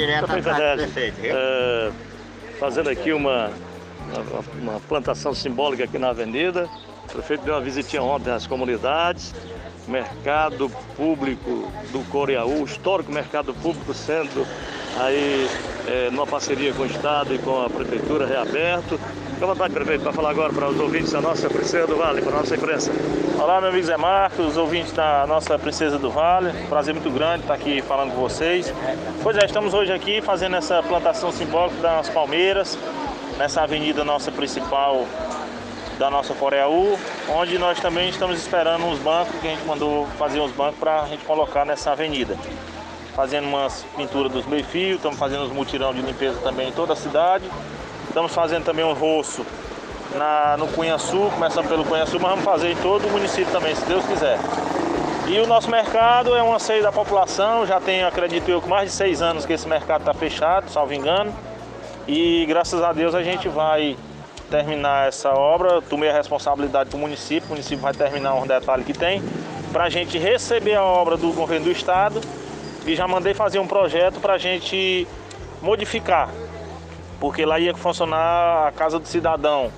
direto à casa do prefeito, viu? é, fazendo aqui uma, uma, uma plantação simbólica aqui na avenida. O prefeito deu uma visitinha ontem às comunidades, mercado público do Coreaú, histórico mercado público sendo aí é, numa parceria com o Estado e com a Prefeitura reaberto. Fique à vontade, prefeito, para falar agora para os ouvintes da nossa Princesa do Vale, para a nossa imprensa. Olá, meu amigo Zé Marcos, os ouvintes da nossa Princesa do Vale. Prazer muito grande estar aqui falando com vocês. Pois é, estamos hoje aqui fazendo essa plantação simbólica das palmeiras, nessa avenida nossa principal da nossa Coreaú, onde nós também estamos esperando uns bancos, que a gente mandou fazer uns bancos para a gente colocar nessa avenida. Fazendo umas pinturas dos meio-fio, estamos fazendo uns mutirão de limpeza também em toda a cidade. Estamos fazendo também um roço na, no Cunhaçu, começando pelo Cunhaçu, mas vamos fazer em todo o município também, se Deus quiser. E o nosso mercado é um anseio da população, já tem, acredito eu, mais de seis anos que esse mercado está fechado, salvo engano. E graças a Deus a gente vai terminar essa obra, tomei a responsabilidade do município, o município vai terminar um detalhe que tem, para a gente receber a obra do governo do estado e já mandei fazer um projeto para a gente modificar, porque lá ia funcionar a casa do cidadão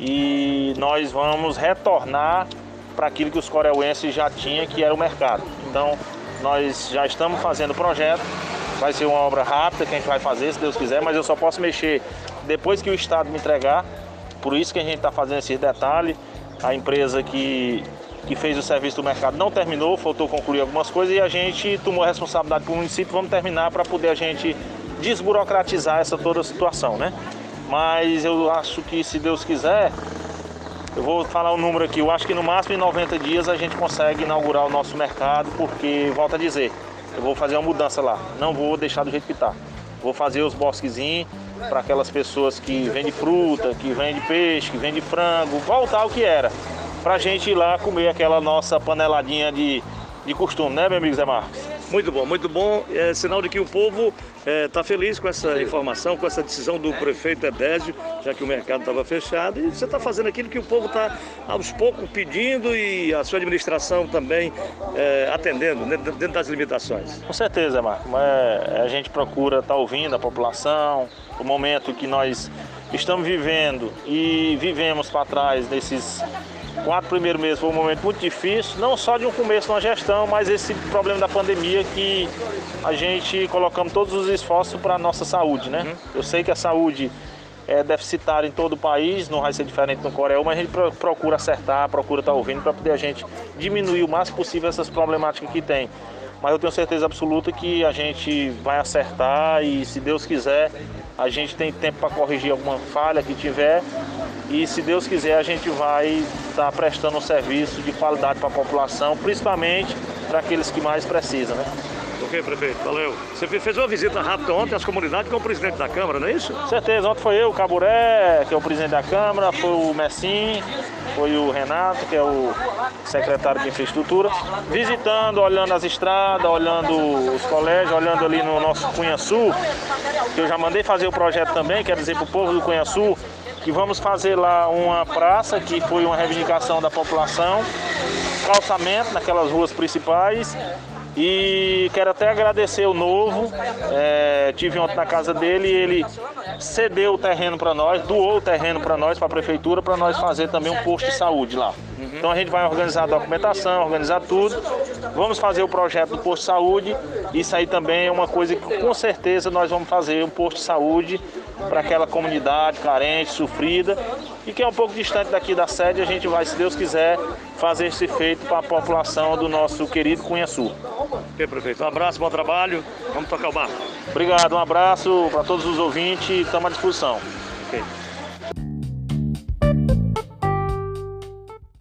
e nós vamos retornar para aquilo que os coreuenses já tinham, que era o mercado. Então nós já estamos fazendo o projeto, vai ser uma obra rápida que a gente vai fazer, se Deus quiser, mas eu só posso mexer depois que o Estado me entregar. Por isso que a gente está fazendo esse detalhe. A empresa que, que fez o serviço do mercado não terminou, faltou concluir algumas coisas e a gente tomou a responsabilidade para o município, vamos terminar para poder a gente desburocratizar essa toda a situação, né? Mas eu acho que se Deus quiser, eu vou falar o número aqui, eu acho que no máximo em 90 dias a gente consegue inaugurar o nosso mercado, porque, volto a dizer, eu vou fazer uma mudança lá, não vou deixar do jeito que está. Vou fazer os bosquezinhos para aquelas pessoas que vendem fruta, que vendem peixe, que vendem frango, voltar ao que era. Para a gente ir lá comer aquela nossa paneladinha de, de costume, né, meu amigo Zé Marcos? Muito bom, muito bom. É sinal de que o povo está feliz com essa informação, com essa decisão do prefeito Edésio, já que o mercado estava fechado. E você está fazendo aquilo que o povo está aos poucos pedindo e a sua administração também é, atendendo, dentro, dentro das limitações. Com certeza, Marco. Mas a gente procura estar ouvindo a população, o momento que nós estamos vivendo e vivemos para trás desses quatro primeiros meses foi um momento muito difícil, não só de um começo na gestão, mas esse problema da pandemia que a gente colocamos todos os esforços para a nossa saúde, né? Eu sei que a saúde é deficitária em todo o país, não vai ser diferente no Coreia, mas a gente pro- procura acertar, procura estar ouvindo para poder a gente diminuir o máximo possível essas problemáticas que tem. Mas eu tenho certeza absoluta que a gente vai acertar e, se Deus quiser, a gente tem tempo para corrigir alguma falha que tiver. E, se Deus quiser, a gente vai estar prestando um serviço de qualidade para a população, principalmente para aqueles que mais precisam, né? Ok, prefeito, valeu. Você fe- fez uma visita rápida ontem às comunidades com o presidente da Câmara, não é isso? Certeza, ontem foi eu, o Caburé, que é o presidente da Câmara, foi o Messim, foi o Renato, que é o secretário de infraestrutura, visitando, olhando as estradas, olhando os colégios, olhando ali no nosso Cunha Sul, que eu já mandei fazer o projeto também, quero dizer para o povo do Cunha Sul, que vamos fazer lá uma praça, que foi uma reivindicação da população, calçamento naquelas ruas principais, e quero até agradecer o novo. É, tive ontem na casa dele e ele cedeu o terreno para nós, doou o terreno para nós, para a prefeitura, para nós fazer também um posto de saúde lá. Então a gente vai organizar a documentação, organizar tudo. Vamos fazer o projeto do posto de saúde. Isso aí também é uma coisa que com certeza nós vamos fazer um posto de saúde para aquela comunidade carente, sofrida e que é um pouco distante daqui da sede. A gente vai, se Deus quiser, fazer esse feito para a população do nosso querido Cunha Sul. Ok, prefeito. Um abraço, bom trabalho. Vamos tocar o barco. Obrigado, um abraço para todos os ouvintes, estamos à disposição. Ok.